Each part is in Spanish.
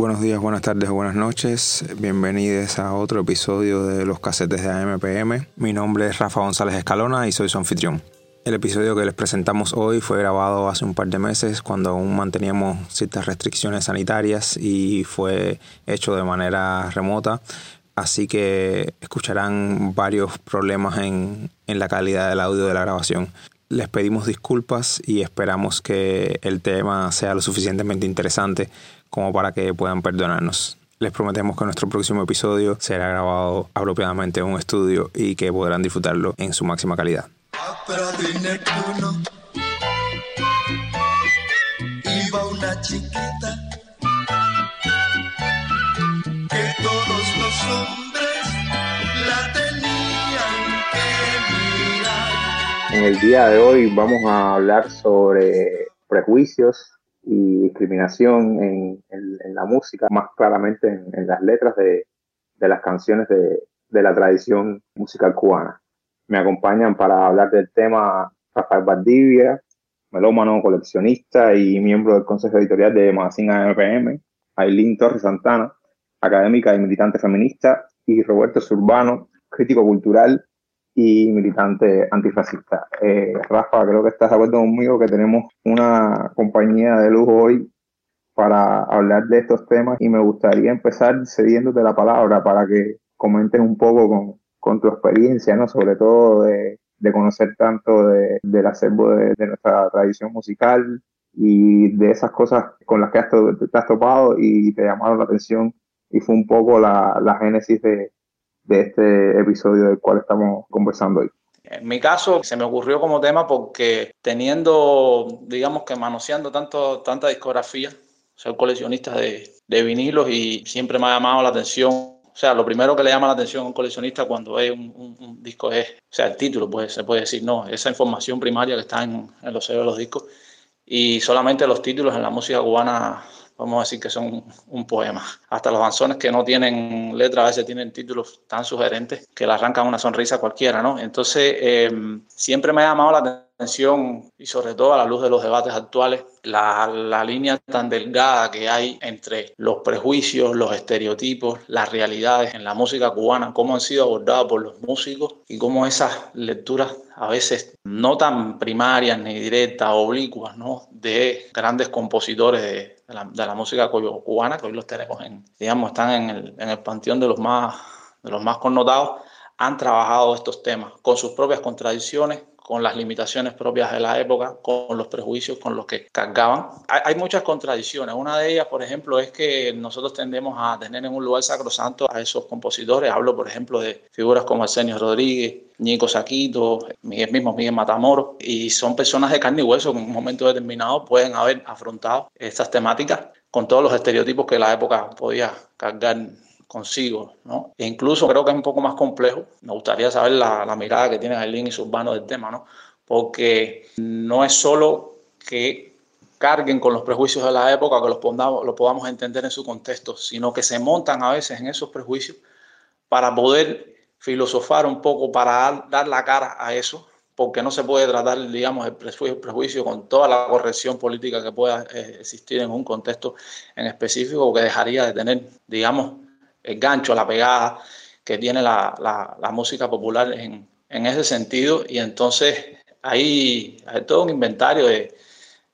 Buenos días, buenas tardes buenas noches. Bienvenidos a otro episodio de Los Casetes de AMPM. Mi nombre es Rafa González Escalona y soy su anfitrión. El episodio que les presentamos hoy fue grabado hace un par de meses cuando aún manteníamos ciertas restricciones sanitarias y fue hecho de manera remota. Así que escucharán varios problemas en, en la calidad del audio de la grabación. Les pedimos disculpas y esperamos que el tema sea lo suficientemente interesante como para que puedan perdonarnos. Les prometemos que nuestro próximo episodio será grabado apropiadamente en un estudio y que podrán disfrutarlo en su máxima calidad. Iba una chiquita que todos los hombres la tenían que mirar. En el día de hoy vamos a hablar sobre prejuicios y discriminación en, en, la música, más claramente en, las letras de, de las canciones de, de, la tradición musical cubana. Me acompañan para hablar del tema Rafael Valdivia, melómano, coleccionista y miembro del consejo editorial de Magazine AMPM, Aileen Torres Santana, académica y militante feminista, y Roberto Surbano, crítico cultural y militante antifascista. Eh, Rafa, creo que estás de acuerdo conmigo que tenemos una compañía de lujo hoy para hablar de estos temas y me gustaría empezar cediéndote la palabra para que comentes un poco con, con tu experiencia, ¿no? sobre todo de, de conocer tanto de, del acervo de, de, nuestra tradición musical y de esas cosas con las que has te has topado y te llamaron la atención y fue un poco la, la génesis de, de este episodio del cual estamos conversando hoy. En mi caso, se me ocurrió como tema porque teniendo, digamos que manoseando tanto, tanta discografía, soy coleccionista de, de vinilos y siempre me ha llamado la atención o sea, lo primero que le llama la atención a un coleccionista cuando ve un, un, disco es, o sea, el título, pues se puede decir, no, esa información primaria que está en, en los sellos de los discos y solamente los títulos en la música cubana vamos a decir que son un poema. Hasta los danzones que no tienen letra a veces tienen títulos tan sugerentes que le arrancan una sonrisa a cualquiera, ¿no? Entonces, eh, siempre me ha llamado la atención y sobre todo a la luz de los debates actuales, la, la, línea tan delgada que hay entre los prejuicios, los estereotipos, las realidades en la música cubana, cómo han sido abordadas por los músicos y cómo esas lecturas a veces no tan primarias ni directas, oblicuas, ¿no? de grandes compositores de, de la, de la, música cubana, que hoy los tenemos en, digamos, están en el, en el panteón de los más, de los más connotados, han trabajado estos temas con sus propias contradicciones, con las limitaciones propias de la época, con los prejuicios con los que cargaban. Hay, hay, muchas contradicciones. Una de ellas, por ejemplo, es que nosotros tendemos a tener en un lugar sacrosanto a esos compositores. Hablo, por ejemplo, de figuras como Arsenio Rodríguez, Nico Saquito, Miguel mismo, Miguel Matamoros, y son personas de carne y hueso que en un momento determinado pueden haber afrontado estas temáticas con todos los estereotipos que la época podía cargar consigo, ¿no? E incluso creo que es un poco más complejo. Me gustaría saber la, mirada que tiene Aileen y Surbano del tema, ¿no? Porque no es solo que carguen con los prejuicios de la época, que los podamos, entender en su contexto, sino que se montan a veces en esos prejuicios para poder filosofar un poco, para dar la cara a eso, porque no se puede tratar, digamos, el prejuicio con toda la corrección política que pueda eh, existir en un contexto en específico, que dejaría de tener, digamos, el gancho, la pegada que tiene la, la, música popular en, en, ese sentido. Y entonces hay, hay todo un inventario de,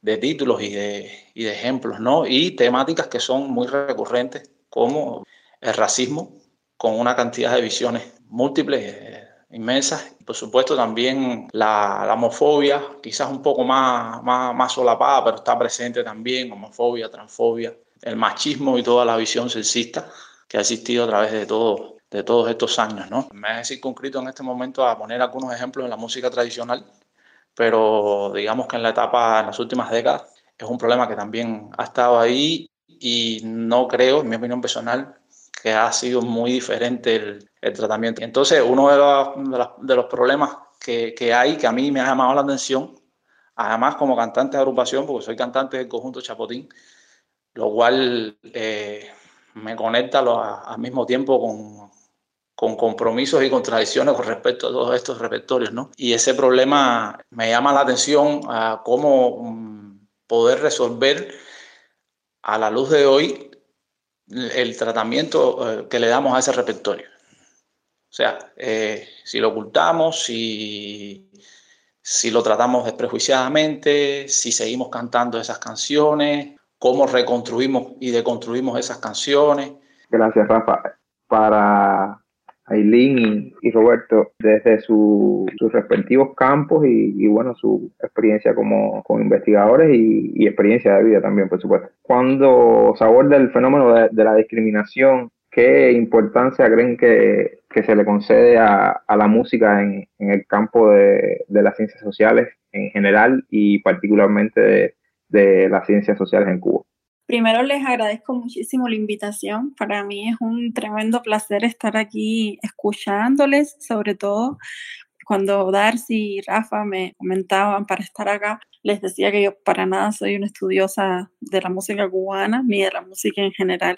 de títulos y de, y de, ejemplos, ¿no? Y temáticas que son muy recurrentes, como el racismo, con una cantidad de visiones múltiples, eh, inmensas. Por supuesto, también la, la, homofobia, quizás un poco más, más, más solapada, pero está presente también, homofobia, transfobia, el machismo y toda la visión sexista que ha existido a través de, todo, de todos estos años. ¿no? Me he circunscrito en este momento a poner algunos ejemplos en la música tradicional, pero digamos que en la etapa, en las últimas décadas, es un problema que también ha estado ahí y no creo, en mi opinión personal, que ha sido muy diferente el, el tratamiento. Entonces, uno de los, de los, de los problemas que, que, hay, que a mí me ha llamado la atención, además como cantante de agrupación, porque soy cantante del conjunto Chapotín, lo cual eh, me conecta al mismo tiempo con, con, compromisos y contradicciones con respecto a todos estos repertorios, ¿no? Y ese problema me llama la atención a cómo mm, poder resolver a la luz de hoy el tratamiento eh, que le damos a ese repertorio. O sea, eh, si lo ocultamos, si, si lo tratamos desprejuiciadamente, si seguimos cantando esas canciones, cómo reconstruimos y deconstruimos esas canciones. Gracias, Rafa. Para Aileen y, Roberto, desde sus respectivos campos y, bueno, su experiencia como, investigadores y, experiencia de vida también, por supuesto. Cuando se aborda el fenómeno de, la discriminación, ¿qué importancia creen que, se le concede a, la música en, el campo de, las ciencias sociales en general y particularmente de las ciencias sociales en Cuba? Primero les agradezco muchísimo la invitación. Para mí es un tremendo placer estar aquí escuchándoles, sobre todo cuando Darcy y Rafa me comentaban para estar acá, les decía que yo para nada soy una estudiosa de la música cubana ni de la música en general,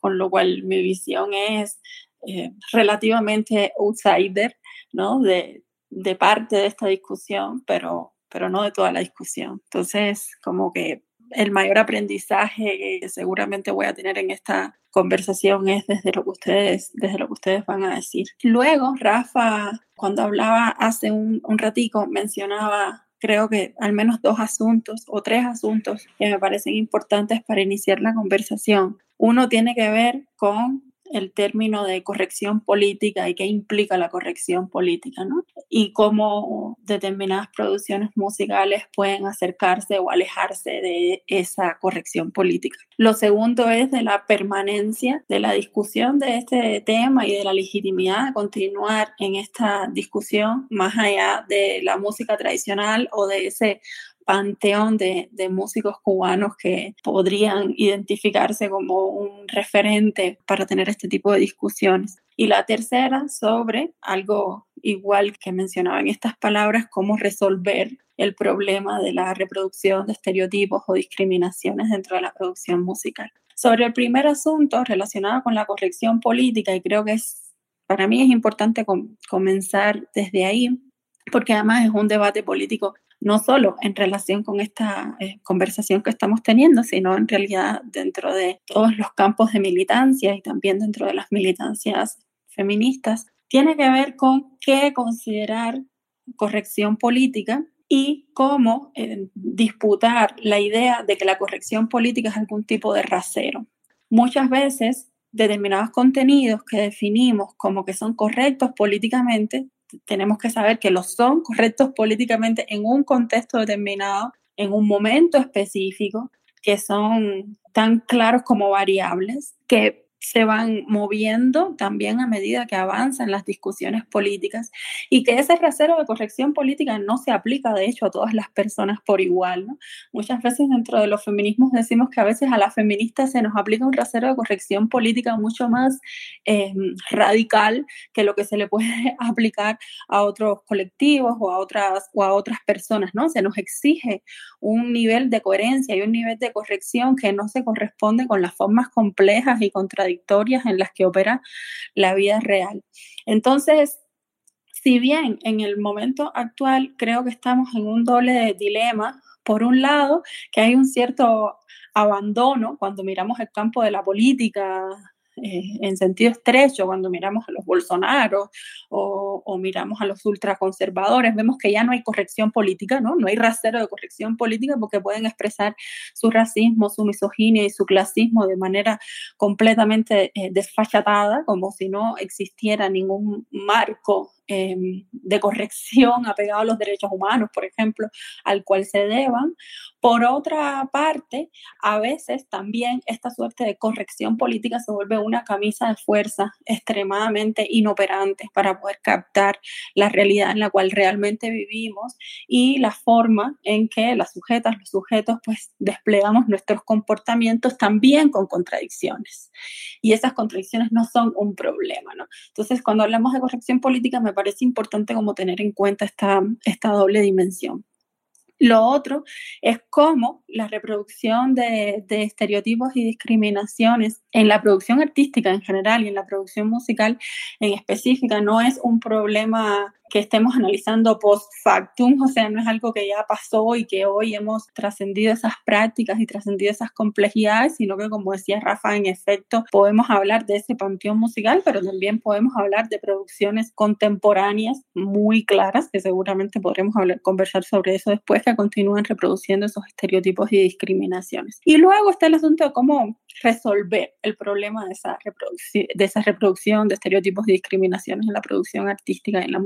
con lo cual mi visión es eh, relativamente outsider, ¿no? De, de parte de esta discusión, pero, pero no de toda la discusión. Entonces, como que el mayor aprendizaje que seguramente voy a tener en esta conversación es desde lo que ustedes, desde lo que ustedes van a decir. Luego, Rafa, cuando hablaba hace un, un ratico, mencionaba creo que al menos dos asuntos o tres asuntos que me parecen importantes para iniciar la conversación. Uno tiene que ver con el término de corrección política y qué implica la corrección política, ¿no? Y cómo determinadas producciones musicales pueden acercarse o alejarse de esa corrección política. Lo segundo es de la permanencia de la discusión de este tema y de la legitimidad de continuar en esta discusión más allá de la música tradicional o de ese panteón de, músicos cubanos que podrían identificarse como un referente para tener este tipo de discusiones. Y la tercera sobre algo igual que mencionaba en estas palabras, cómo resolver el problema de la reproducción de estereotipos o discriminaciones dentro de la producción musical. Sobre el primer asunto relacionado con la corrección política, y creo que es, para mí es importante comenzar desde ahí, porque además es un debate político no solo en relación con esta eh, conversación que estamos teniendo, sino en realidad dentro de todos los campos de militancia y también dentro de las militancias feministas, tiene que ver con qué considerar corrección política y cómo eh, disputar la idea de que la corrección política es algún tipo de rasero. Muchas veces determinados contenidos que definimos como que son correctos políticamente tenemos que saber que los son correctos políticamente en un contexto determinado, en un momento específico, que son tan claros como variables, que se van moviendo también a medida que avanzan las discusiones políticas y que ese rasero de corrección política no se aplica de hecho a todas las personas por igual. Muchas veces dentro de los feminismos decimos que a veces a las feministas se nos aplica un rasero de corrección política mucho más em, radical que lo que se le puede aplicar a otros colectivos o a otras, o a otras personas. ¿no? Se nos exige un nivel de coherencia y un nivel de corrección que no se corresponde con las formas complejas y contradictorias en las que opera la vida real. Entonces, si bien en el momento actual creo que estamos en un doble dilema, por un lado, que hay un cierto abandono cuando miramos el campo de la política eh, en sentido estrecho, cuando miramos a los Bolsonaro o, miramos a los ultraconservadores, vemos que ya no hay corrección política, ¿no? No hay rasero de corrección política porque pueden expresar su racismo, su misoginia y su clasismo de manera completamente eh, desfachatada, como si no existiera ningún marco Em, de corrección apegado a los derechos humanos, por ejemplo, al cual se deban. Por otra parte, a veces también esta suerte de corrección política se vuelve una camisa de fuerza extremadamente inoperante para poder captar la realidad en la cual realmente vivimos y la forma en que las sujetas, los sujetos, pues desplegamos nuestros comportamientos también con contradicciones. Y esas contradicciones no son un problema, ¿no? Entonces, cuando hablamos de corrección política, me parece importante como tener en cuenta esta, esta doble dimensión. Lo otro es cómo la reproducción de, de, estereotipos y discriminaciones en la producción artística en general y en la producción musical en específica no es un problema que estemos analizando post factum, o sea, no es algo que ya pasó y que hoy hemos trascendido esas prácticas y trascendido esas complejidades, sino que como decía Rafa, en efecto, podemos hablar de ese panteón musical, pero también podemos hablar de producciones contemporáneas muy claras, que seguramente podremos hablar, conversar sobre eso después, que continúan reproduciendo esos estereotipos y discriminaciones. Y luego está el asunto de cómo resolver el problema de esa, de esa reproducción de estereotipos y discriminaciones en la producción artística y en la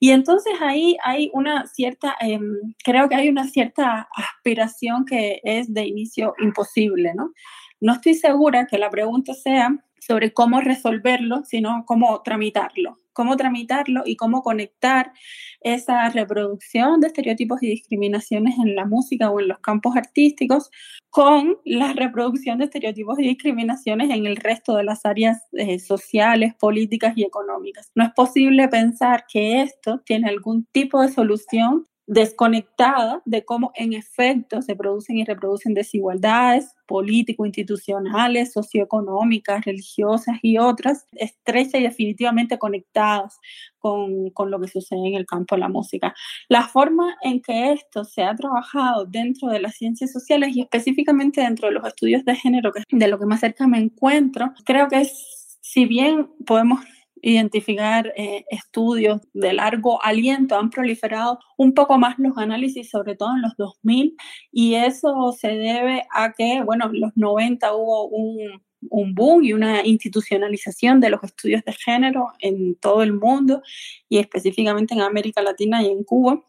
Y entonces ahí hay una cierta, em, creo que hay una cierta aspiración que es de inicio imposible, ¿no? No estoy segura que la pregunta sea sobre cómo resolverlo, sino cómo tramitarlo cómo tramitarlo y cómo conectar esa reproducción de estereotipos y discriminaciones en la música o en los campos artísticos con la reproducción de estereotipos y discriminaciones en el resto de las áreas eh, sociales, políticas y económicas. No es posible pensar que esto tiene algún tipo de solución desconectada de cómo en efecto se producen y reproducen desigualdades político-institucionales, socioeconómicas, religiosas y otras, estrechas y definitivamente conectadas con, con, lo que sucede en el campo de la música. La forma en que esto se ha trabajado dentro de las ciencias sociales y específicamente dentro de los estudios de género, que de lo que más cerca me encuentro, creo que es, si bien podemos identificar eh, estudios de largo aliento, han proliferado un poco más los análisis, sobre todo en los 2000, y eso se debe a que, bueno, en los 90 hubo un, un boom y una institucionalización de los estudios de género en todo el mundo y específicamente en América Latina y en Cuba.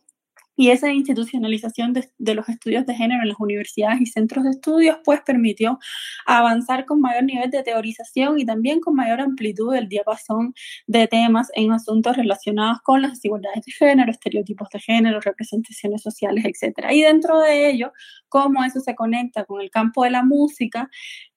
Y esa institucionalización de, los estudios de género en las universidades y centros de estudios, pues permitió avanzar con mayor nivel de teorización y también con mayor amplitud del diapasón de temas en asuntos relacionados con las desigualdades de género, estereotipos de género, representaciones sociales, etc. Y dentro de ello, cómo eso se conecta con el campo de la música,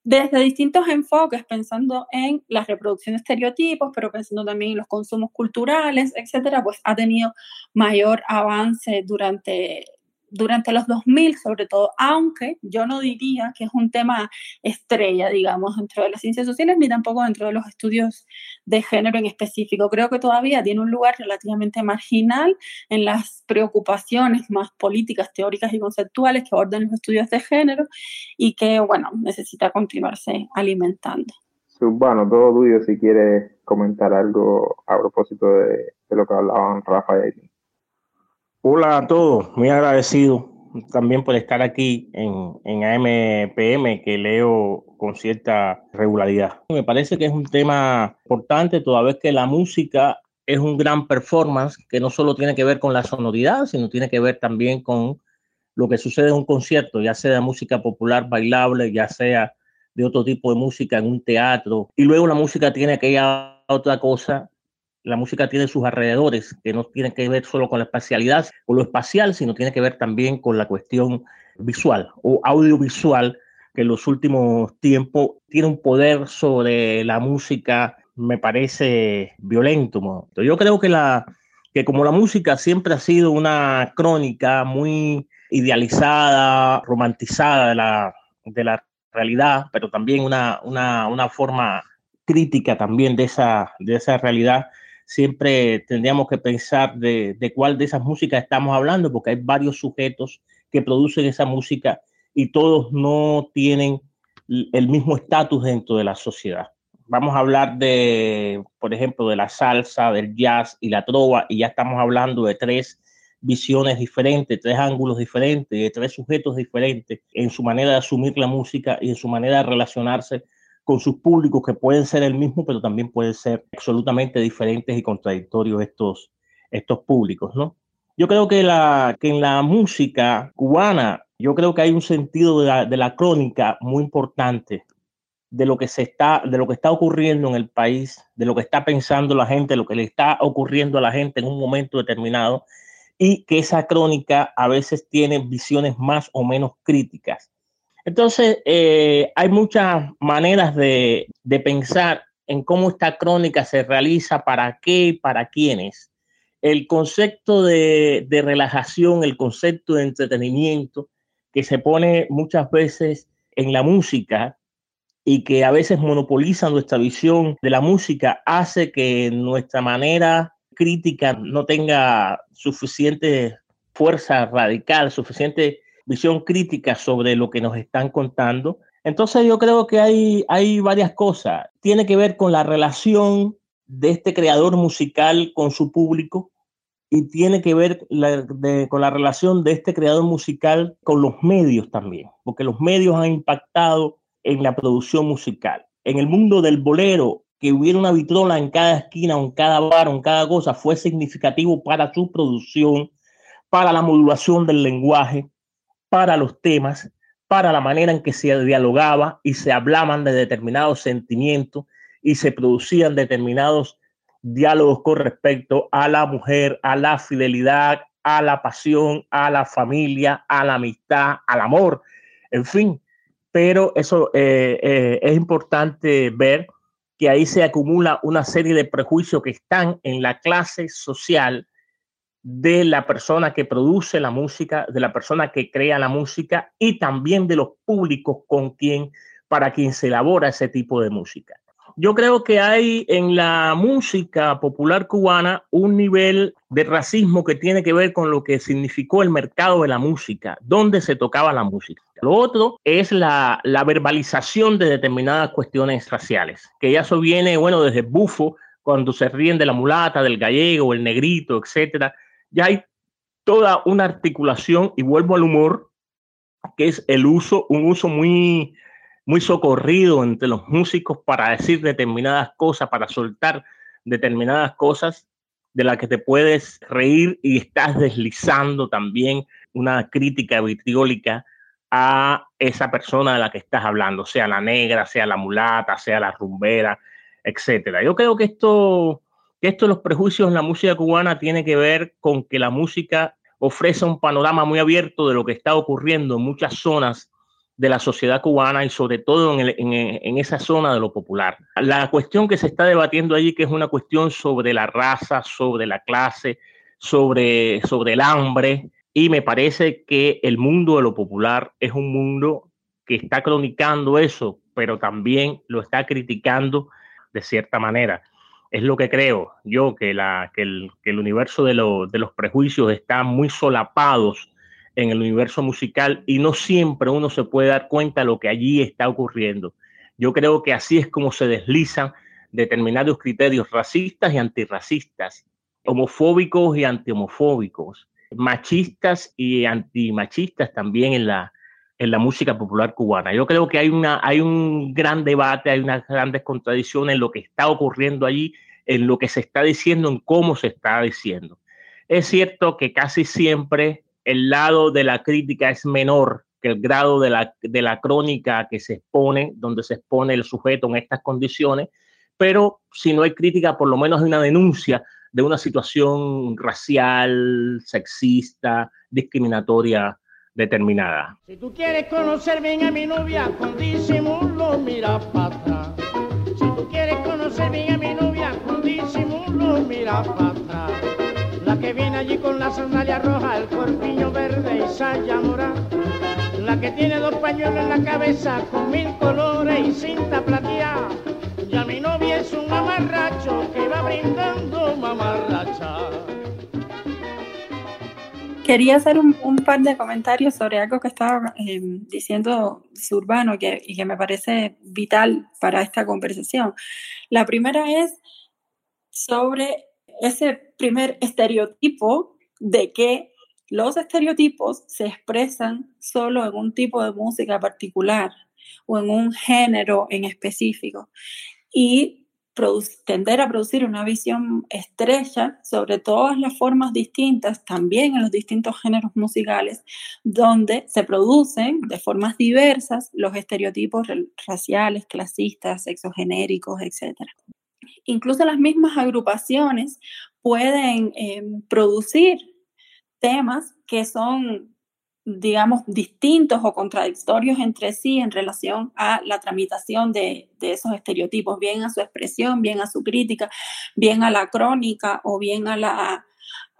desde distintos enfoques, pensando en la reproducción de estereotipos, pero pensando también en los consumos culturales, etcétera, pues ha tenido mayor avance durante durante los 2000 sobre todo, aunque yo no diría que es un tema estrella, digamos, dentro de las ciencias sociales ni tampoco dentro de los estudios de género en específico. Creo que todavía tiene un lugar relativamente marginal en las preocupaciones más políticas, teóricas y conceptuales que abordan los estudios de género y que, bueno, necesita continuarse alimentando. Bueno, todo tuyo si quieres comentar algo a propósito de, lo que hablaban Rafa y Hola a todos, muy agradecido también por estar aquí en, en AMPM que leo con cierta regularidad. Me parece que es un tema importante toda vez que la música es un gran performance que no solo tiene que ver con la sonoridad, sino tiene que ver también con lo que sucede en un concierto, ya sea de música popular bailable, ya sea de otro tipo de música en un teatro. Y luego la música tiene aquella otra cosa la música tiene sus alrededores, que no tienen que ver solo con la espacialidad o lo espacial, sino tiene que ver también con la cuestión visual o audiovisual, que en los últimos tiempos tiene un poder sobre la música, me parece violento. Yo creo que, la, que como la música siempre ha sido una crónica muy idealizada, romantizada de la, de la realidad, pero también una, una, una forma crítica también de esa, de esa realidad, siempre tendríamos que pensar de, de, cuál de esas músicas estamos hablando, porque hay varios sujetos que producen esa música y todos no tienen el mismo estatus dentro de la sociedad. Vamos a hablar de, por ejemplo, de la salsa, del jazz y la trova, y ya estamos hablando de tres visiones diferentes, tres ángulos diferentes, de tres sujetos diferentes en su manera de asumir la música y en su manera de relacionarse con sus públicos que pueden ser el mismo, pero también pueden ser absolutamente diferentes y contradictorios estos, estos públicos, ¿no? Yo creo que, la, que en la música cubana, yo creo que hay un sentido de la, de la crónica muy importante de lo que se está, de lo que está ocurriendo en el país, de lo que está pensando la gente, lo que le está ocurriendo a la gente en un momento determinado, y que esa crónica a veces tiene visiones más o menos críticas. Entonces, eh, hay muchas maneras de, pensar en cómo esta crónica se realiza, para qué, para quiénes. El concepto de, de relajación, el concepto de entretenimiento que se pone muchas veces en la música y que a veces monopoliza nuestra visión de la música, hace que nuestra manera crítica no tenga suficiente fuerza radical, suficiente visión crítica sobre lo que nos están contando. Entonces yo creo que hay, hay varias cosas. Tiene que ver con la relación de este creador musical con su público y tiene que ver con la relación de este creador musical con los medios también, porque los medios han impactado en la producción musical. En el mundo del bolero, que hubiera una vitrola en cada esquina en cada bar en cada cosa fue significativo para su producción, para la modulación del lenguaje, para los temas, para la manera en que se dialogaba y se hablaban de determinados sentimientos y se producían determinados diálogos con respecto a la mujer, a la fidelidad, a la pasión, a la familia, a la amistad, al amor, en fin. Pero eso eh, eh, es importante ver que ahí se acumula una serie de prejuicios que están en la clase social de la persona que produce la música, de la persona que crea la música y también de los públicos con quien, para quien se elabora ese tipo de música. Yo creo que hay en la música popular cubana un nivel de racismo que tiene que ver con lo que significó el mercado de la música, donde se tocaba la música. Lo otro es la, la verbalización de determinadas cuestiones raciales, que ya eso viene, bueno, desde Bufo, cuando se ríen de la mulata, del gallego, el negrito, etcétera, ya hay toda una articulación, y vuelvo al humor, que es el uso, un uso muy, muy socorrido entre los músicos para decir determinadas cosas, para soltar determinadas cosas de las que te puedes reír y estás deslizando también una crítica vitriólica a esa persona de la que estás hablando, sea la negra, sea la mulata, sea la rumbera, etcétera. Yo creo que esto esto de los prejuicios en la música cubana tiene que ver con que la música ofrece un panorama muy abierto de lo que está ocurriendo en muchas zonas de la sociedad cubana y sobre todo en, esa zona de lo popular. La cuestión que se está debatiendo allí, que es una cuestión sobre la raza, sobre la clase, sobre, sobre el hambre, y me parece que el mundo de lo popular es un mundo que está cronicando eso, pero también lo está criticando de cierta manera es lo que creo yo, que, el, universo de, de, los prejuicios está muy solapados en el universo musical y no siempre uno se puede dar cuenta de lo que allí está ocurriendo. Yo creo que así es como se deslizan determinados criterios racistas y antirracistas, homofóbicos y antihomofóbicos, machistas y antimachistas también en la, en la música popular cubana. Yo creo que hay, una, hay un gran debate, hay unas grandes contradicciones en lo que está ocurriendo allí, en lo que se está diciendo, en cómo se está diciendo. Es cierto que casi siempre el lado de la crítica es menor que el grado de la, de la crónica que se expone, donde se expone el sujeto en estas condiciones, pero si no hay crítica, por lo menos hay una denuncia de una situación racial, sexista, discriminatoria determinada. Si tú quieres conocer bien a mi novia, con disimulo mira para atrás. Si tú quieres conocer bien a mi novia, con disimulo mira para atrás. La que viene allí con la sandalia roja, el corpiño verde y saya morada. La que tiene dos pañuelos en la cabeza con mil colores y cinta plateada. Ya mi novia es un mamarracho que va brindando mamarracha. Quería hacer un, par de comentarios sobre algo que estaba eh, diciendo Zurbano que, y que me parece vital para esta conversación. La primera es sobre ese primer estereotipo de que los estereotipos se expresan solo en un tipo de música particular o en un género en específico. Y tender a producir una visión estrecha sobre todas las formas distintas, también en los distintos géneros musicales, donde se producen de formas diversas los estereotipos raciales, clasistas, sexogenéricos, etc. Incluso las mismas agrupaciones pueden eh, producir temas que son digamos, distintos o contradictorios entre sí en relación a la tramitación de, esos estereotipos, bien a su expresión, bien a su crítica, bien a la crónica o bien a la,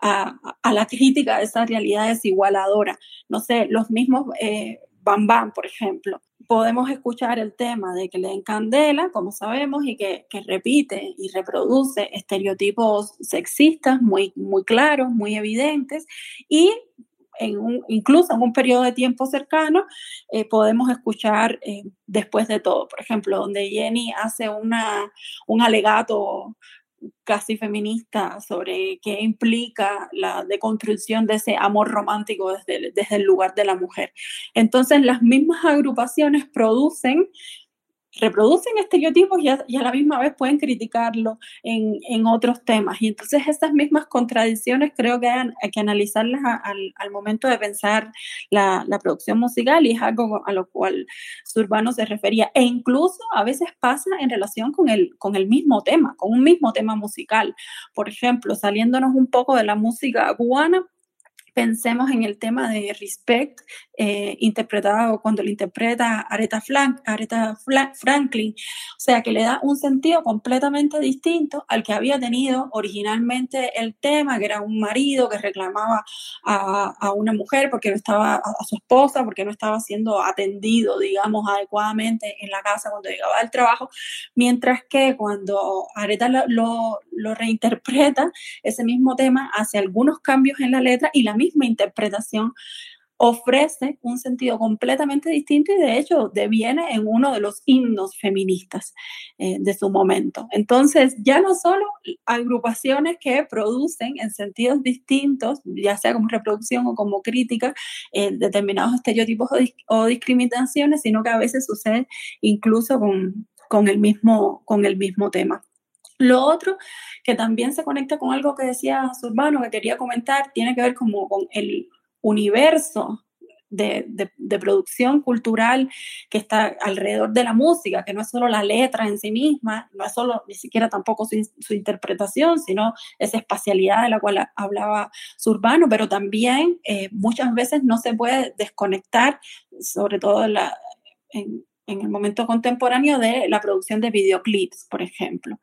a, la crítica de esa realidad desigualadora. No sé, los mismos eh, Bam Bam, por ejemplo, podemos escuchar el tema de que le den candela, como sabemos, y que, que, repite y reproduce estereotipos sexistas muy, muy claros, muy evidentes, y incluso en un periodo de tiempo cercano, eh, podemos escuchar eh, después de todo, por ejemplo, donde Jenny hace una, un alegato casi feminista sobre qué implica la deconstrucción de ese amor romántico desde, desde el lugar de la mujer. Entonces, las mismas agrupaciones producen reproducen estereotipos y a, y a, la misma vez pueden criticarlo en, en, otros temas. Y entonces esas mismas contradicciones creo que hay, que analizarlas al, al, momento de pensar la, la, producción musical y es algo a lo cual Zurbano se refería. E incluso a veces pasa en relación con el, con el mismo tema, con un mismo tema musical. Por ejemplo, saliéndonos un poco de la música cubana, pensemos en el tema de Respect, eh, interpretado cuando lo interpreta Aretha, Frank, Aretha Franklin, o sea que le da un sentido completamente distinto al que había tenido originalmente el tema, que era un marido que reclamaba a, a una mujer porque no estaba, a su esposa, porque no estaba siendo atendido, digamos, adecuadamente en la casa cuando llegaba al trabajo, mientras que cuando Aretha lo, lo, lo reinterpreta, ese mismo tema hace algunos cambios en la letra y la misma misma interpretación ofrece un sentido completamente distinto y de hecho deviene en uno de los himnos feministas eh, de su momento. Entonces, ya no solo agrupaciones que producen en sentidos distintos, ya sea como reproducción o como crítica, eh, determinados estereotipos o, o, discriminaciones, sino que a veces sucede incluso con, con, el, mismo, con el mismo tema. Lo otro que también se conecta con algo que decía Zurbano, que quería comentar, tiene que ver como con el universo de, de, producción cultural que está alrededor de la música, que no es solo la letra en sí misma, no es solo ni siquiera tampoco su, interpretación, sino esa espacialidad de la cual hablaba Zurbano, pero también eh, muchas veces no se puede desconectar, sobre todo en la, en el momento contemporáneo de la producción de videoclips, por ejemplo.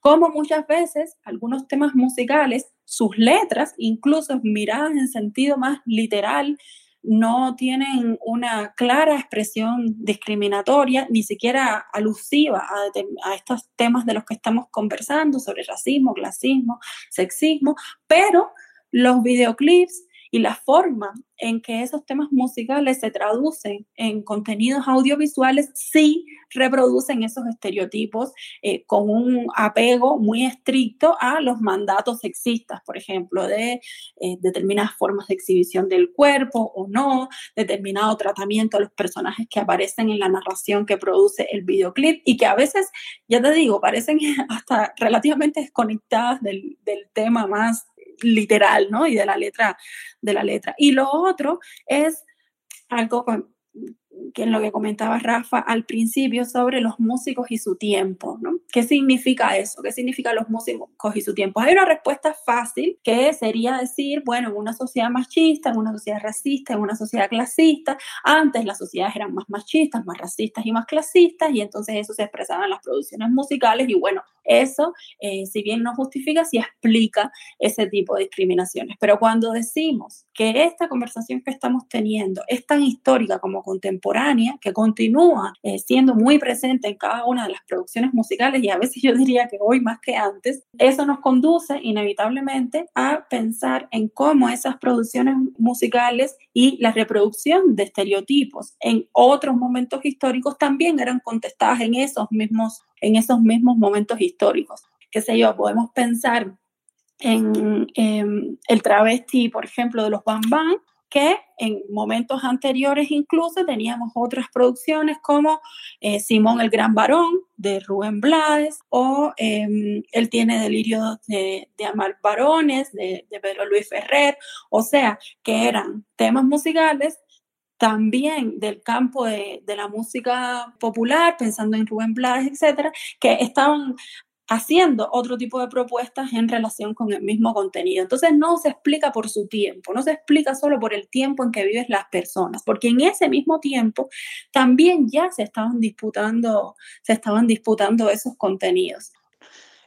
Como muchas veces algunos temas musicales, sus letras, incluso miradas en sentido más literal, no tienen una clara expresión discriminatoria, ni siquiera alusiva a, estos temas de los que estamos conversando, sobre racismo, clasismo, sexismo, pero los videoclips y la forma en que esos temas musicales se traducen en contenidos audiovisuales sí reproducen esos estereotipos eh, con un apego muy estricto a los mandatos sexistas, por ejemplo, de eh, determinadas formas de exhibición del cuerpo o no, determinado tratamiento a los personajes que aparecen en la narración que produce el videoclip y que a veces, ya te digo, parecen hasta relativamente desconectadas del, del tema más literal, ¿no? Y de la letra, de la letra. Y lo otro es algo con, que en lo que comentaba Rafa al principio sobre los músicos y su tiempo, ¿no? ¿Qué significa eso? ¿Qué significa los músicos y su tiempo? Hay una respuesta fácil que sería decir, bueno, en una sociedad machista, en una sociedad racista, en una sociedad clasista, antes las sociedades eran más machistas, más racistas y más clasistas, y entonces eso se expresaba en las producciones musicales, y bueno, eso, eh, si bien no justifica, sí explica ese tipo de discriminaciones. Pero cuando decimos que esta conversación que estamos teniendo es tan histórica como contemporánea, que continúa eh, siendo muy presente en cada una de las producciones musicales y a veces yo diría que hoy más que antes, eso nos conduce inevitablemente a pensar en cómo esas producciones musicales y la reproducción de estereotipos en otros momentos históricos también eran contestadas en esos mismos, en esos mismos momentos históricos. Qué sé yo, podemos pensar en, en el travesti, por ejemplo, de los Bam Bam, que en momentos anteriores incluso teníamos otras producciones como eh, Simón el Gran Varón de Rubén Blades o eh, Él tiene delirio de, de amar varones de, de, Pedro Luis Ferrer, o sea, que eran temas musicales también del campo de, de la música popular, pensando en Rubén Blades, etcétera, que estaban haciendo otro tipo de propuestas en relación con el mismo contenido. Entonces no se explica por su tiempo, no se explica solo por el tiempo en que viven las personas, porque en ese mismo tiempo también ya se estaban disputando, se estaban disputando esos contenidos.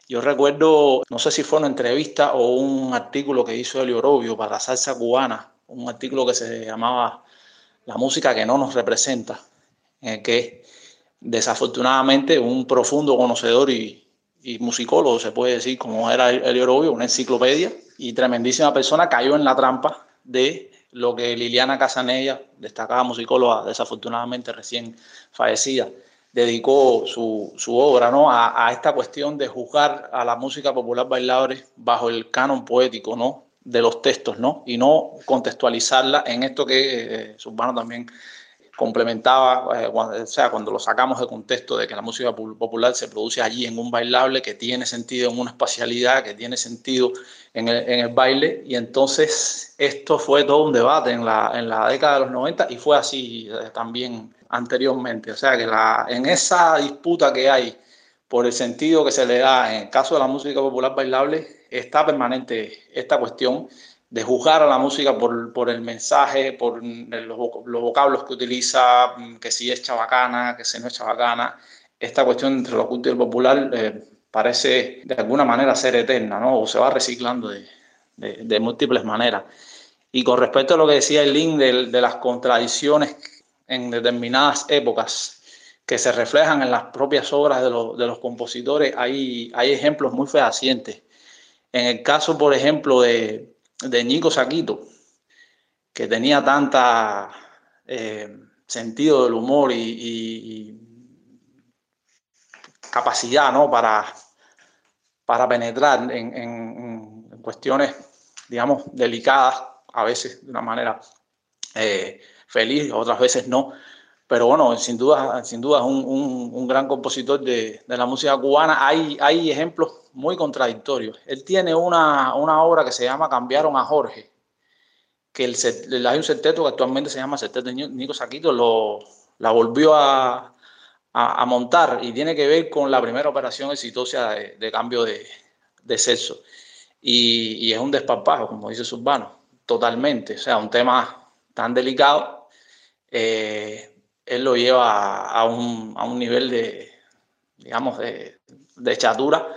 Yo recuerdo, no sé si fue una entrevista o un artículo que hizo Elio Orobio para Salsa Cubana, un artículo que se llamaba La música que no nos representa. en el que desafortunadamente un profundo conocedor y, y musicólogo, se puede decir, como era Elio Rubio, una enciclopedia y tremendísima persona, cayó en la trampa de lo que Liliana Casanella, destacada musicóloga, desafortunadamente recién fallecida, dedicó su, su obra ¿no? A, esta cuestión de juzgar a la música popular bailable bajo el canon poético ¿no? de los textos ¿no? y no contextualizarla en esto que eh, Subano también complementaba, eh, cuando, o sea, cuando lo sacamos de contexto de que la música popular se produce allí en un bailable que tiene sentido en una espacialidad, que tiene sentido en el, en el baile, y entonces esto fue todo un debate en la, en la década de los 90 y fue así eh, también anteriormente. O sea que la, en esa disputa que hay por el sentido que se le da en el caso de la música popular bailable, está permanente esta cuestión de juzgar a la música por, por el mensaje, por los, los, vocablos que utiliza, que si es chabacana, que si no es chabacana. Esta cuestión entre lo culto y el popular eh, parece de alguna manera ser eterna, ¿no? O se va reciclando de, de, múltiples maneras. Y con respecto a lo que decía el link de, de las contradicciones en determinadas épocas que se reflejan en las propias obras de, lo, de los compositores, hay, hay ejemplos muy fehacientes. En el caso, por ejemplo, de, de Nico Saquito, que tenía tanta eh, sentido del humor y, capacidad ¿no? para, para penetrar en, en, en, cuestiones, digamos, delicadas, a veces de una manera eh, feliz, otras veces no. Pero bueno, sin duda, sin duda es un, un, un gran compositor de, de, la música cubana. Hay, hay ejemplos muy contradictorios. Él tiene una, una obra que se llama Cambiaron a Jorge, que el, hay un septeto que actualmente se llama Septeto Nico Saquito, lo, la volvió a, a, a, montar y tiene que ver con la primera operación exitosa de, de cambio de, de sexo. Y, y, es un desparpajo, como dice Surbano, totalmente. O sea, un tema tan delicado, eh, él lo lleva a, a, un, a un nivel de, digamos, de, de chatura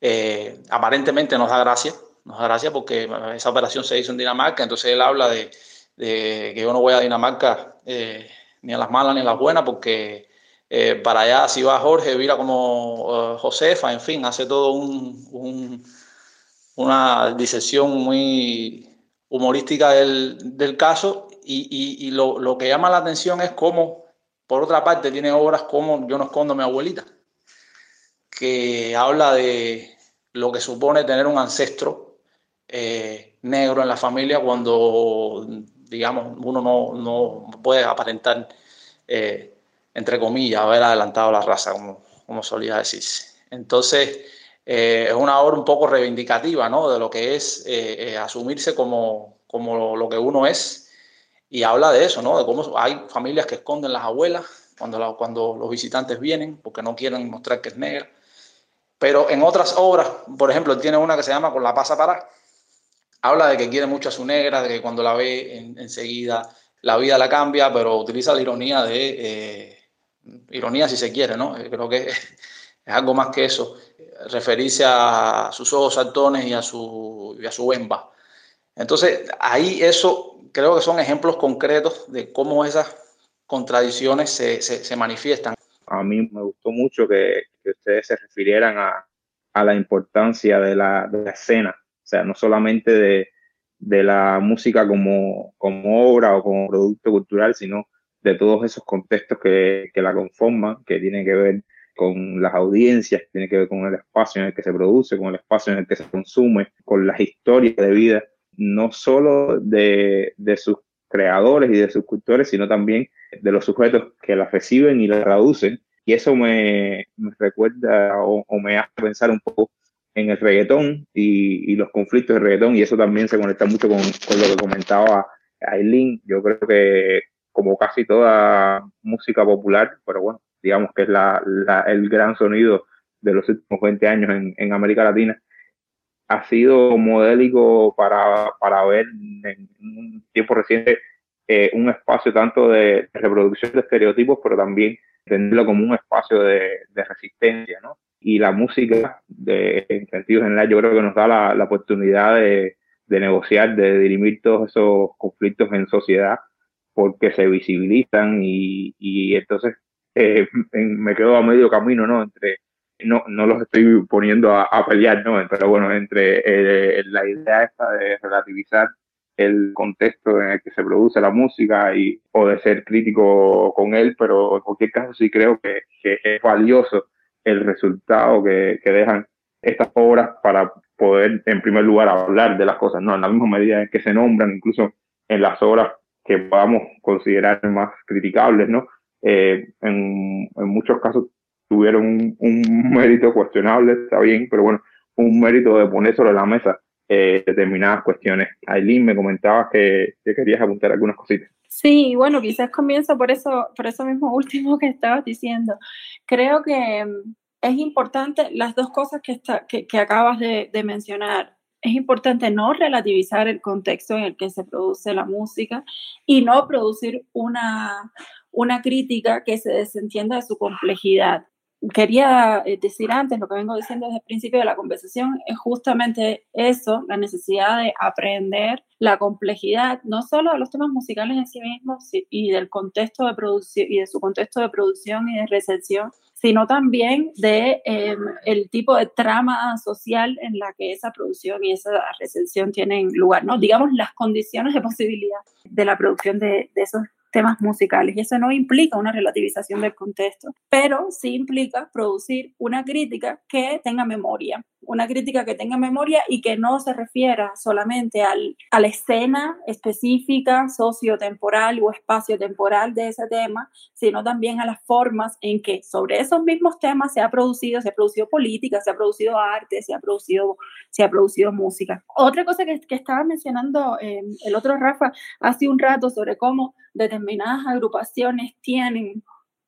eh, aparentemente nos da gracia, nos da gracia porque esa operación se hizo en Dinamarca, entonces él habla de, que yo no voy a Dinamarca eh, ni a las malas ni a las buenas porque eh, para allá si va Jorge, vira como Josefa, en fin, hace todo un, un, una disección muy humorística del, caso y lo, lo, que llama la atención es cómo, por otra parte, tiene obras como Yo no escondo a mi abuelita, que habla de lo que supone tener un ancestro eh, negro en la familia cuando, digamos, uno no, no puede aparentar, eh, entre comillas, haber adelantado la raza, como, como solía decirse. Entonces, eh, es una obra un poco reivindicativa, ¿no? De lo que es asumirse como, como lo, que uno es y habla de eso, ¿no? De cómo hay familias que esconden las abuelas cuando, cuando los visitantes vienen porque no quieren mostrar que es negra pero en otras obras, por ejemplo, tiene una que se llama Con la pasa para. Habla de que quiere mucho a su negra, de que cuando la ve en, enseguida la vida la cambia, pero utiliza la ironía de, eh, ironía si se quiere, ¿no? Creo que es algo más que eso, referirse a sus ojos saltones y a su, y a su bemba. Entonces, ahí eso creo que son ejemplos concretos de cómo esas contradicciones se, se manifiestan a mí me gustó mucho que, que ustedes se refirieran a, a la importancia de la, de la, escena, o sea, no solamente de, de la música como, como, obra o como producto cultural, sino de todos esos contextos que, que la conforman, que tienen que ver con las audiencias, que que ver con el espacio en el que se produce, con el espacio en el que se consume, con las historias de vida, no solo de, de sus creadores y de sus cultores, sino también de los sujetos que la reciben y la traducen. Y eso me, me recuerda o, me hace pensar un poco en el reggaetón y, los conflictos del reggaetón. Y eso también se conecta mucho con, con lo que comentaba Aileen. Yo creo que como casi toda música popular, pero bueno, digamos que es la, el gran sonido de los últimos 20 años en América Latina, ha sido modélico para, para ver en un tiempo reciente eh, un espacio tanto de, reproducción de estereotipos, pero también entenderlo como un espacio de, de resistencia, ¿no? Y la música, de, en sentido general, yo creo que nos da la, la oportunidad de, de, negociar, de dirimir todos esos conflictos en sociedad, porque se visibilizan y, y entonces eh, me quedo a medio camino, ¿no? Entre, no, no los estoy poniendo a, pelear, ¿no? Pero bueno, entre eh, la idea esta de relativizar el contexto en el que se produce la música y, o de ser crítico con él, pero en cualquier caso sí creo que, que es valioso el resultado que, que, dejan estas obras para poder, en primer lugar, hablar de las cosas, ¿no? En la misma medida en que se nombran, incluso en las obras que podamos considerar más criticables, ¿no? Eh, en, en, muchos casos tuvieron un, un, mérito cuestionable, está bien, pero bueno, un mérito de poner sobre la mesa eh, determinadas cuestiones. Aileen, me comentabas que, que, querías apuntar algunas cositas. Sí, bueno, quizás comienzo por eso, por eso mismo último que estabas diciendo. Creo que mm, es importante las dos cosas que, está, que, que acabas de, de mencionar es importante no relativizar el contexto en el que se produce la música y no producir una, una crítica que se desentienda de su complejidad. Quería eh, decir antes, lo que vengo diciendo desde el principio de la conversación, es justamente eso, la necesidad de aprender la complejidad, no solo de los temas musicales en sí mismos y del contexto de producción y de su contexto de producción y de recepción, sino también de eh, el tipo de trama social en la que esa producción y esa recensión tienen lugar, ¿no? Digamos, las condiciones de posibilidad de la producción de, de esos temas musicales. Y eso no implica una relativización del contexto, pero sí implica producir una crítica que tenga memoria, una crítica que tenga memoria y que no se refiera solamente al, a la escena específica, sociotemporal o espacio-temporal de ese tema, sino también a las formas en que sobre esos mismos temas se ha producido, se ha producido política, se ha producido arte, se ha producido, se ha producido música. Otra cosa que, que estaba mencionando eh, el otro Rafa hace un rato sobre cómo determinadas agrupaciones tienen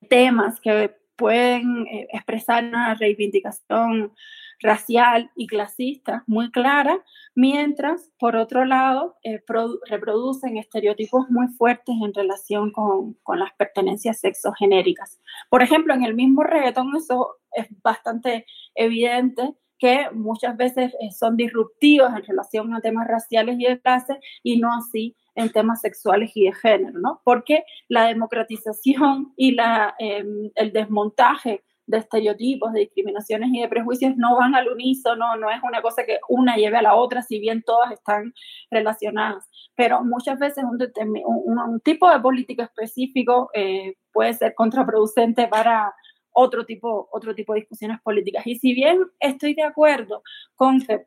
temas que pueden eh, expresar una reivindicación racial y clasista muy clara, mientras, por otro lado, eh, reproducen estereotipos muy fuertes en relación con, con, las pertenencias sexogenéricas. Por ejemplo, en el mismo reggaetón eso es bastante evidente que muchas veces eh, son disruptivos en relación a temas raciales y de clase y no así en temas sexuales y de género, ¿no? Porque la democratización y la, eh, el desmontaje de estereotipos, de discriminaciones y de prejuicios no van al unísono, no es una cosa que una lleve a la otra, si bien todas están relacionadas. Pero muchas veces un tipo de política específico eh, puede ser contraproducente para otro tipo, otro tipo de discusiones políticas. Y si bien estoy de acuerdo con que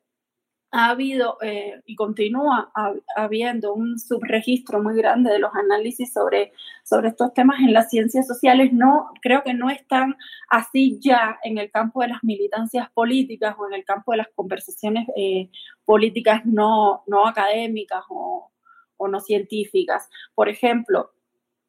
ha habido eh, y continúa habiendo un subregistro muy grande de los análisis sobre, sobre estos temas en las ciencias sociales. No, creo que no están así ya en el campo de las militancias políticas o en el campo de las conversaciones eh, políticas no, no académicas o, o no científicas. Por ejemplo,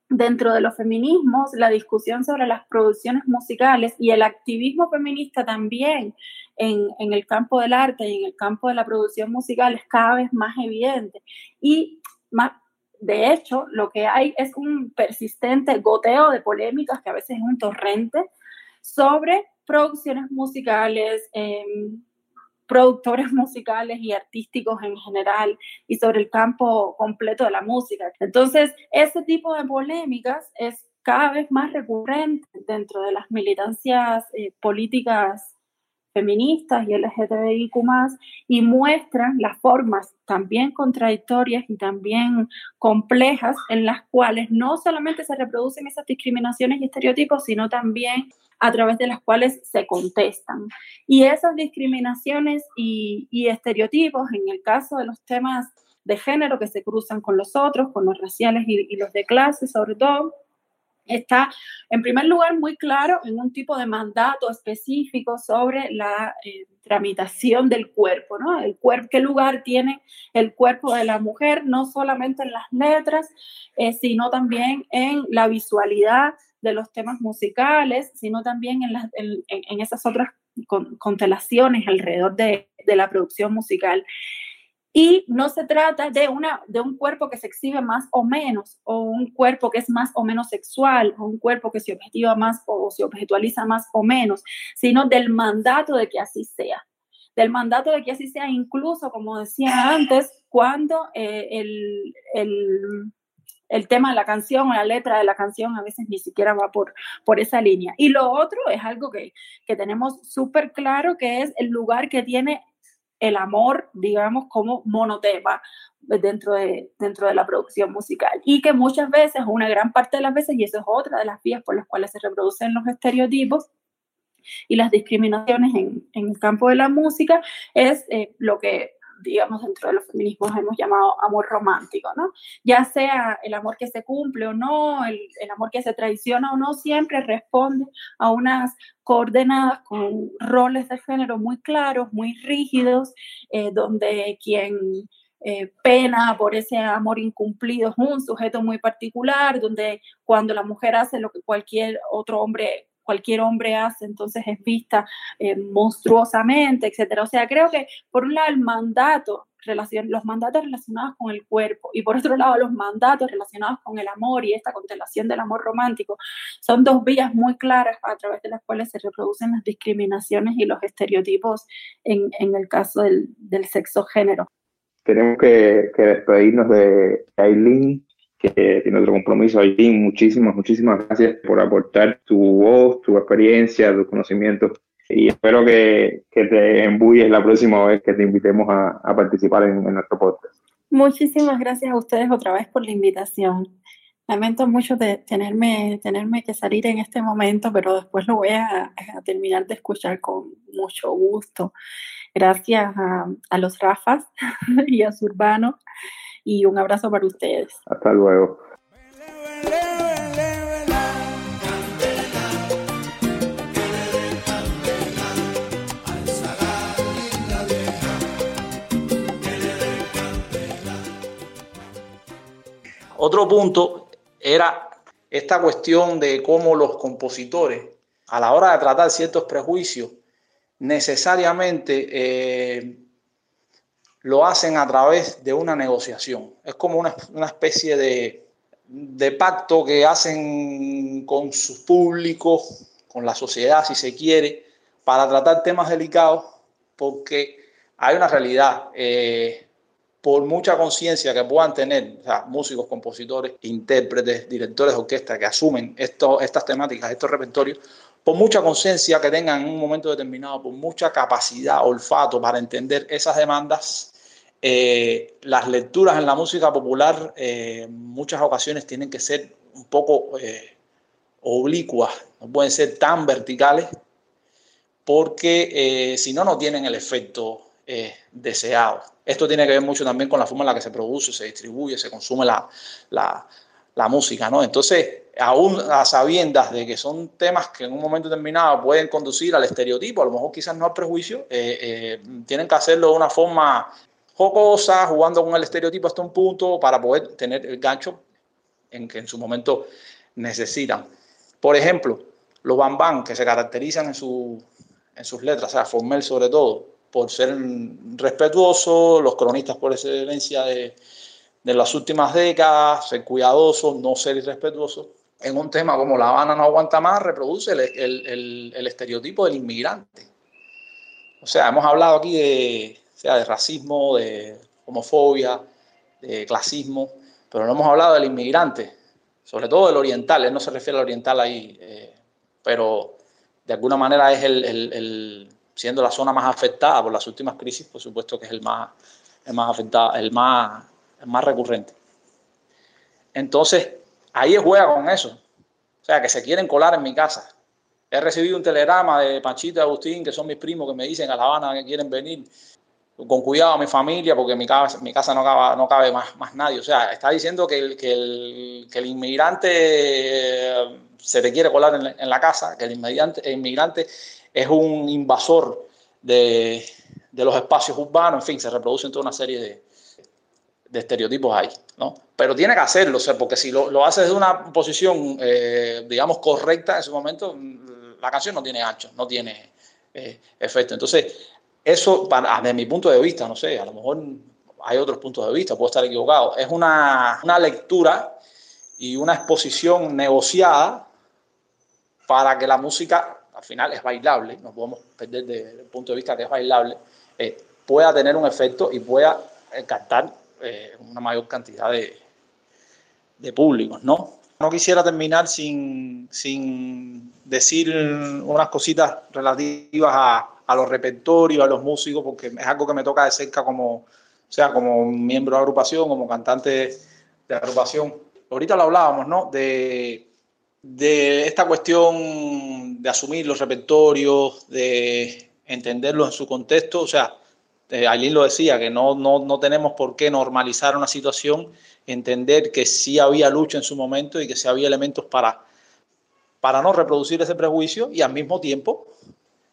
dentro de los feminismos, la discusión sobre las producciones musicales y el activismo feminista también en, en, el campo del arte y en el campo de la producción musical es cada vez más evidente. Y más, de hecho, lo que hay es un persistente goteo de polémicas, que a veces es un torrente, sobre producciones musicales, eh, productores musicales y artísticos en general y sobre el campo completo de la música. Entonces, ese tipo de polémicas es cada vez más recurrente dentro de las militancias eh, políticas feministas y LGTBIQ y muestran las formas también contradictorias y también complejas en las cuales no solamente se reproducen esas discriminaciones y estereotipos, sino también a través de las cuales se contestan. Y esas discriminaciones y, estereotipos, en el caso de los temas de género que se cruzan con los otros, con los raciales y, y los de clase sobre todo, está, en primer lugar, muy claro en un tipo de mandato específico sobre la eh, tramitación del cuerpo, ¿no? El cuerpo, qué lugar tiene el cuerpo de la mujer, no solamente en las letras, eh, sino también en la visualidad de los temas musicales, sino también en, las, en, esas otras constelaciones alrededor de, de la producción musical. Y no se trata de, una, de un cuerpo que se exhibe más o menos, o un cuerpo que es más o menos sexual, o un cuerpo que se objetiva más o se objetualiza más o menos, sino del mandato de que así sea. Del mandato de que así sea, incluso, como decía antes, cuando eh, el, el el tema de la canción o la letra de la canción a veces ni siquiera va por, por esa línea. Y lo otro es algo que, que tenemos súper claro, que es el lugar que tiene el amor, digamos, como monotema dentro de, dentro de la producción musical. Y que muchas veces, una gran parte de las veces, y eso es otra de las vías por las cuales se reproducen los estereotipos, y las discriminaciones en, en, el campo de la música es eh, lo que digamos, dentro de los feminismos hemos llamado amor romántico, ¿no? Ya sea el amor que se cumple o no, el, el amor que se traiciona o no, siempre responde a unas coordenadas con roles de género muy claros, muy rígidos, eh, donde quien eh, pena por ese amor incumplido es un sujeto muy particular, donde cuando la mujer hace lo que cualquier otro hombre cualquier hombre hace, entonces es vista eh, monstruosamente, etcétera. O sea, creo que por un lado el mandato, relacion, los mandatos relacionados con el cuerpo y por otro lado los mandatos relacionados con el amor y esta constelación del amor romántico son dos vías muy claras a través de las cuales se reproducen las discriminaciones y los estereotipos en, el caso del, del sexo género. Tenemos que, que despedirnos de Aileen que tiene otro compromiso. allí. muchísimas, muchísimas gracias por aportar tu voz, tu experiencia, tus conocimientos y espero que, que te embulles la próxima vez que te invitemos a, a participar en, en, nuestro podcast. Muchísimas gracias a ustedes otra vez por la invitación. Lamento mucho de tenerme, tenerme que salir en este momento, pero después lo voy a, a terminar de escuchar con mucho gusto. Gracias a, a los Rafas y a su urbano y un abrazo para ustedes. Hasta luego. Otro punto era esta cuestión de cómo los compositores, a la hora de tratar ciertos prejuicios, necesariamente eh, lo hacen a través de una negociación. Es como una, una especie de, de, pacto que hacen con sus públicos, con la sociedad, si se quiere, para tratar temas delicados, porque hay una realidad. Eh, por mucha conciencia que puedan tener músicos, compositores, intérpretes, directores de orquesta que asumen esto, estas temáticas, estos repertorios, por mucha conciencia que tengan en un momento determinado, por mucha capacidad, olfato para entender esas demandas, eh, las lecturas en la música popular eh, muchas ocasiones tienen que ser un poco eh, oblicuas, no pueden ser tan verticales, porque eh, si no, no tienen el efecto deseado. Esto tiene que ver mucho también con la forma en la que se produce, se distribuye, se consume la, la, la música, ¿no? Entonces, aún a sabiendas de que son temas que en un momento determinado pueden conducir al estereotipo, a lo mejor quizás no al prejuicio, tienen que hacerlo de una forma jocosa, jugando con el estereotipo hasta un punto para poder tener el gancho en que en su momento necesitan. Por ejemplo, los bambán que se caracterizan en, su, en sus letras, o sea, Formel sobre todo, por ser respetuosos, los cronistas por excelencia de, de las últimas décadas, ser cuidadosos, no ser irrespetuosos. En un tema como La Habana no aguanta más, reproduce el, el, el, el estereotipo del inmigrante. O sea, hemos hablado aquí de, de racismo, de homofobia, de clasismo, pero no hemos hablado del inmigrante, sobre todo del oriental, él no se refiere al oriental ahí, eh, pero de alguna manera es el, el, el, siendo la zona más afectada por las últimas crisis, por supuesto que es el más, el más afectado, el más, el más recurrente. Entonces, ahí juega con eso. O sea, que se quieren colar en mi casa. He recibido un telegrama de Panchito y Agustín, que son mis primos, que me dicen a La Habana que quieren venir con cuidado a mi familia porque mi casa, mi casa no, cabe, no cabe más, más nadie. O sea, está diciendo que el, que el, que el inmigrante eh, se te quiere colar en, la casa, que el inmigrante, inmigrante es un invasor de, de, los espacios urbanos, en fin, se reproducen toda una serie de, de estereotipos ahí, ¿no? Pero tiene que hacerlo, o sea, porque si lo, lo hace desde una posición, eh, digamos, correcta en ese momento, la canción no tiene ancho, no tiene eh, efecto. Entonces, eso, para, desde mi punto de vista, no sé, a lo mejor hay otros puntos de vista, puedo estar equivocado, es una, una lectura y una exposición negociada para que la música, al final es bailable, no podemos perder desde el punto de vista que es bailable, eh, pueda tener un efecto y pueda captar eh, una mayor cantidad de, de públicos, ¿no? No quisiera terminar sin, sin decir unas cositas relativas a, a los repertorios, a los músicos, porque es algo que me toca de cerca como, o sea, como miembro de agrupación, como cantante de agrupación. Ahorita lo hablábamos, ¿no? De, de esta cuestión de asumir los repertorios, de entenderlos en su contexto, o sea, eh, Aileen lo decía, que no, no, no tenemos por qué normalizar una situación, entender que sí había lucha en su momento y que sí había elementos para, para no reproducir ese prejuicio y al mismo tiempo,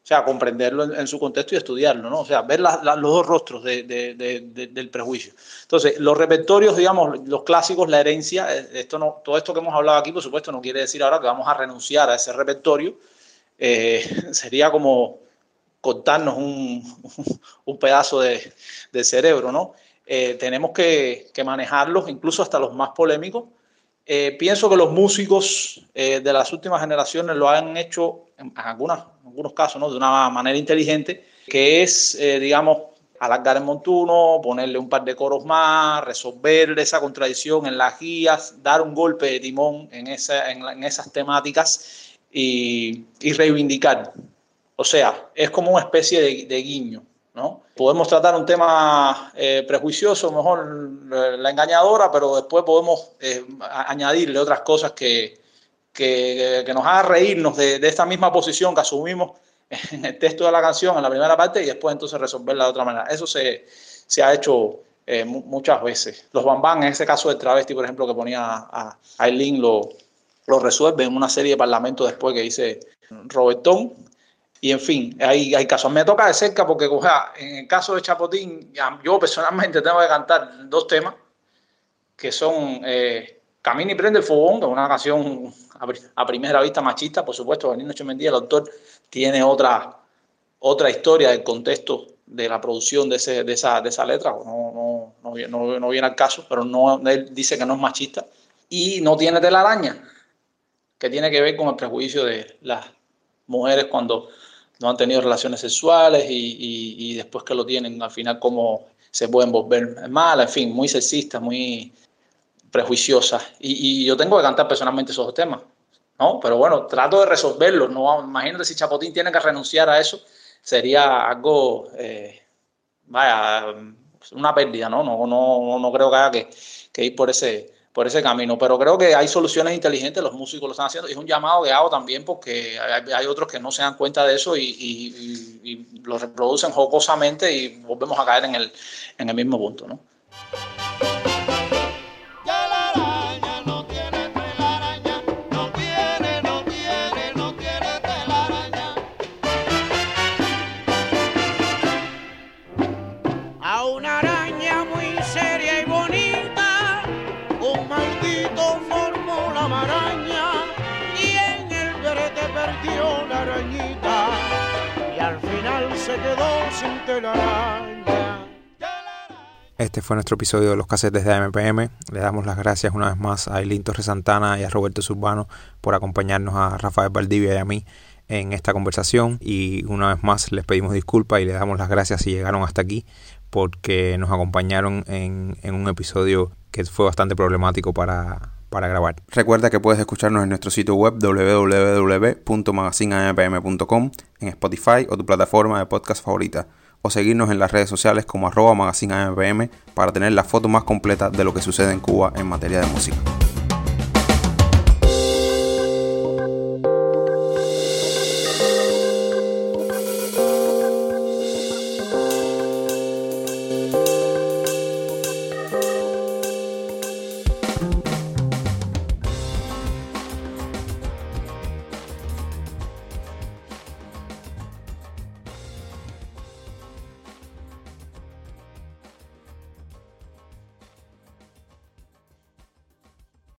o sea, comprenderlo en, su contexto y estudiarlo, ¿no? O sea, ver la, los dos rostros de, de, de, del prejuicio. Entonces, los repertorios, digamos, los clásicos, la herencia, eh, esto no, todo esto que hemos hablado aquí, por supuesto, no quiere decir ahora que vamos a renunciar a ese repertorio. Eh, sería como cortarnos un, un pedazo de, cerebro, ¿no? Eh, tenemos que, que, manejarlos, incluso hasta los más polémicos. Eh, pienso que los músicos eh, de las últimas generaciones lo han hecho, en, algunas, algunos casos, ¿no? de una manera inteligente, que es, digamos, alargar el montuno, ponerle un par de coros más, resolver esa contradicción en las guías, dar un golpe de timón en, esa, en, en esas temáticas y, y reivindicar o sea, es como una especie de, de guiño, ¿no? Podemos tratar un tema eh, prejuicioso, mejor la engañadora, pero después podemos eh, añadirle otras cosas que, que, que nos hagan reírnos de, de, esta misma posición que asumimos en el texto de la canción, en la primera parte, y después entonces resolverla de otra manera. Eso se, se ha hecho eh, muchas veces. Los bambán, en ese caso del travesti, por ejemplo, que ponía a Aileen, lo, lo resuelve en una serie de parlamentos después que dice Robertón, y en fin, hay, hay casos. Me toca de cerca porque, o sea, en el caso de Chapotín, yo personalmente tengo que cantar dos temas que son eh, Camina y prende el fogón, que es una canción a, primera vista machista, por supuesto, Benigno Chemendía, el autor, tiene otra, otra historia del contexto de la producción de, ese, de, esa, de esa letra, no, no, no, no, viene al caso, pero no, él dice que no es machista, y no tiene telaraña, que tiene que ver con el prejuicio de las mujeres cuando no han tenido relaciones sexuales y, y, y, después que lo tienen, al final cómo se pueden volver mal, en fin, muy sexistas, muy prejuiciosas. Y, y, yo tengo que cantar personalmente esos temas, ¿no? Pero bueno, trato de resolverlos, ¿no? Imagínate si Chapotín tiene que renunciar a eso, sería algo, eh, vaya, una pérdida, ¿no? No, no, no creo que haya que, que ir por ese, por ese camino. Pero creo que hay soluciones inteligentes, los músicos lo están haciendo. Y es un llamado que hago también porque hay, hay otros que no se dan cuenta de eso y, y, y, y, lo reproducen jocosamente y volvemos a caer en el, en el mismo punto, ¿no? Se quedó sin telaraña. Este fue nuestro episodio de los casetes de AMPM. Le damos las gracias una vez más a Eileen Torres Santana y a Roberto Zurbano por acompañarnos a Rafael Valdivia y a mí en esta conversación. Y una vez más les pedimos disculpas y les damos las gracias si llegaron hasta aquí porque nos acompañaron en, en un episodio que fue bastante problemático para, para grabar. Recuerda que puedes escucharnos en nuestro sitio web www.magazineampm.com, en Spotify o tu plataforma de podcast favorita, o seguirnos en las redes sociales como arroba magazineampm para tener la foto más completa de lo que sucede en Cuba en materia de música.